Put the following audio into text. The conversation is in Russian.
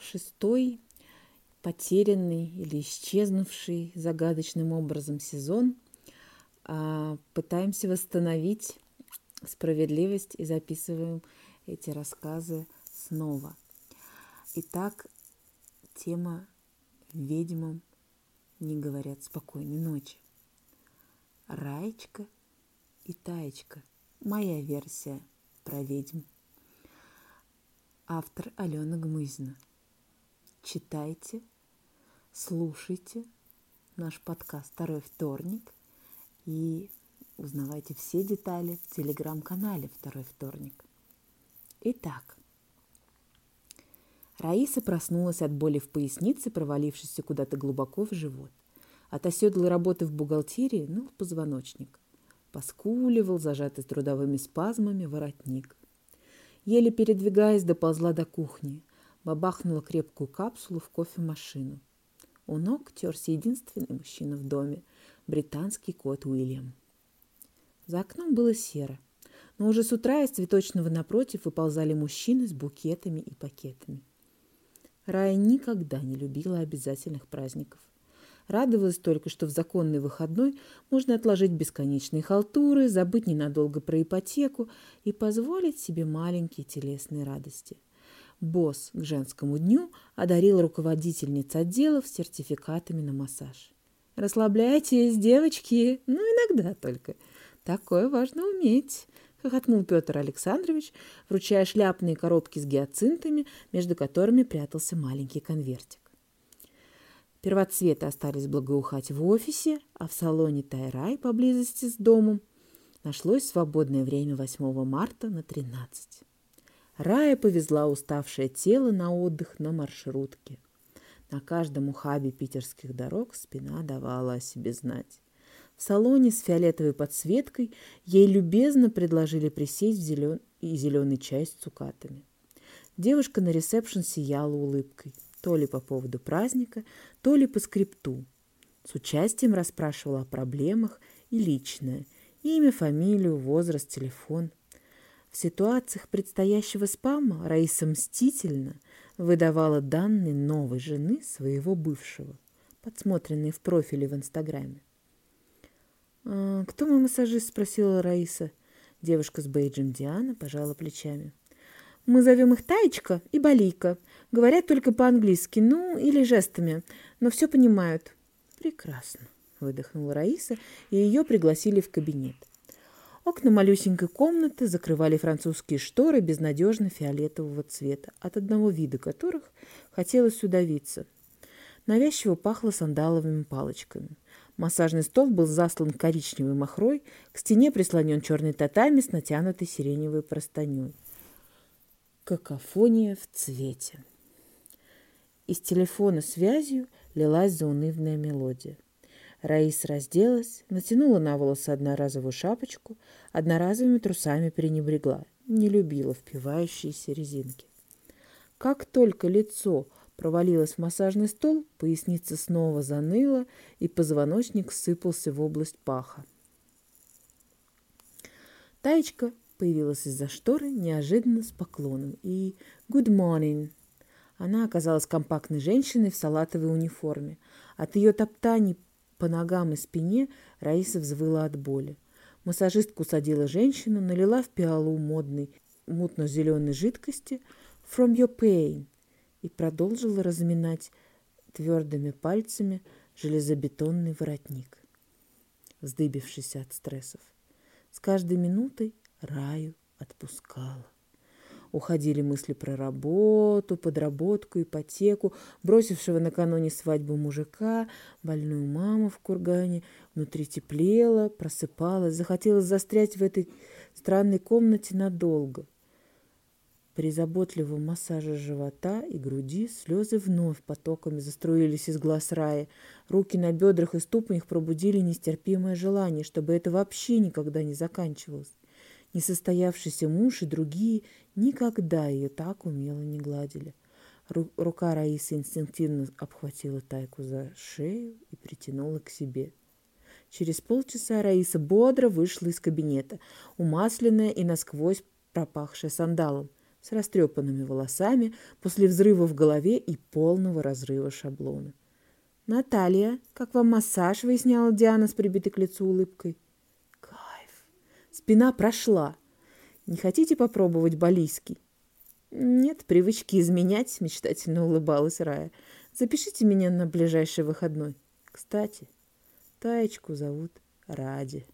шестой потерянный или исчезнувший загадочным образом сезон. А, пытаемся восстановить справедливость и записываем эти рассказы снова. Итак, тема «Ведьмам не говорят спокойной ночи». Раечка и Таечка. Моя версия про ведьм. Автор Алена Гмызина – читайте, слушайте наш подкаст «Второй вторник» и узнавайте все детали в телеграм-канале «Второй вторник». Итак, Раиса проснулась от боли в пояснице, провалившейся куда-то глубоко в живот. От оседлой работы в бухгалтерии ныл позвоночник. Поскуливал, зажатый трудовыми спазмами, воротник. Еле передвигаясь, доползла до кухни бабахнула крепкую капсулу в кофемашину. У ног терся единственный мужчина в доме – британский кот Уильям. За окном было серо, но уже с утра из цветочного напротив выползали мужчины с букетами и пакетами. Рая никогда не любила обязательных праздников. Радовалась только, что в законный выходной можно отложить бесконечные халтуры, забыть ненадолго про ипотеку и позволить себе маленькие телесные радости – босс к женскому дню одарил руководительниц отделов сертификатами на массаж. «Расслабляйтесь, девочки, ну иногда только. Такое важно уметь», — хохотнул Петр Александрович, вручая шляпные коробки с гиацинтами, между которыми прятался маленький конвертик. Первоцветы остались благоухать в офисе, а в салоне Тайрай поблизости с домом нашлось свободное время 8 марта на 13. Рая повезла уставшее тело на отдых на маршрутке. На каждом ухабе питерских дорог спина давала о себе знать. В салоне с фиолетовой подсветкой ей любезно предложили присесть в зелен... и зеленый чай с цукатами. Девушка на ресепшн сияла улыбкой, то ли по поводу праздника, то ли по скрипту. С участием расспрашивала о проблемах и личное – имя, фамилию, возраст, телефон. В ситуациях предстоящего спама Раиса мстительно выдавала данные новой жены своего бывшего, подсмотренные в профиле в Инстаграме. «А, «Кто мой массажист?» – спросила Раиса. Девушка с бейджем Диана пожала плечами. «Мы зовем их Таечка и Балийка. Говорят только по-английски, ну, или жестами, но все понимают». «Прекрасно», – выдохнула Раиса, и ее пригласили в кабинет. Окна малюсенькой комнаты закрывали французские шторы безнадежно фиолетового цвета, от одного вида которых хотелось удавиться. Навязчиво пахло сандаловыми палочками. Массажный стол был заслан коричневой махрой, к стене прислонен черный татами с натянутой сиреневой простыней. Какофония в цвете. Из телефона связью лилась заунывная мелодия. Раис разделась, натянула на волосы одноразовую шапочку, одноразовыми трусами пренебрегла, не любила впивающиеся резинки. Как только лицо провалилось в массажный стол, поясница снова заныла, и позвоночник сыпался в область паха. Таечка появилась из-за шторы неожиданно с поклоном и «Good morning!». Она оказалась компактной женщиной в салатовой униформе. От ее топтаний по ногам и спине Раиса взвыла от боли. Массажистка усадила женщину, налила в пиалу модной мутно-зеленой жидкости «From your pain» и продолжила разминать твердыми пальцами железобетонный воротник, вздыбившись от стрессов. С каждой минутой Раю отпускала. Уходили мысли про работу, подработку, ипотеку, бросившего накануне свадьбу мужика, больную маму в кургане. Внутри теплело, просыпалась, захотелось застрять в этой странной комнате надолго. При заботливом массаже живота и груди слезы вновь потоками заструились из глаз Раи. Руки на бедрах и ступнях пробудили нестерпимое желание, чтобы это вообще никогда не заканчивалось. Несостоявшийся муж и другие никогда ее так умело не гладили. Ру- рука Раисы инстинктивно обхватила Тайку за шею и притянула к себе. Через полчаса Раиса бодро вышла из кабинета, умасленная и насквозь пропахшая сандалом. с растрепанными волосами после взрыва в голове и полного разрыва шаблона. «Наталья, как вам массаж?» – выясняла Диана с прибитой к лицу улыбкой. «Кайф! Спина прошла. Не хотите попробовать балийский?» «Нет привычки изменять», – мечтательно улыбалась Рая. «Запишите меня на ближайший выходной. Кстати, Таечку зовут Ради».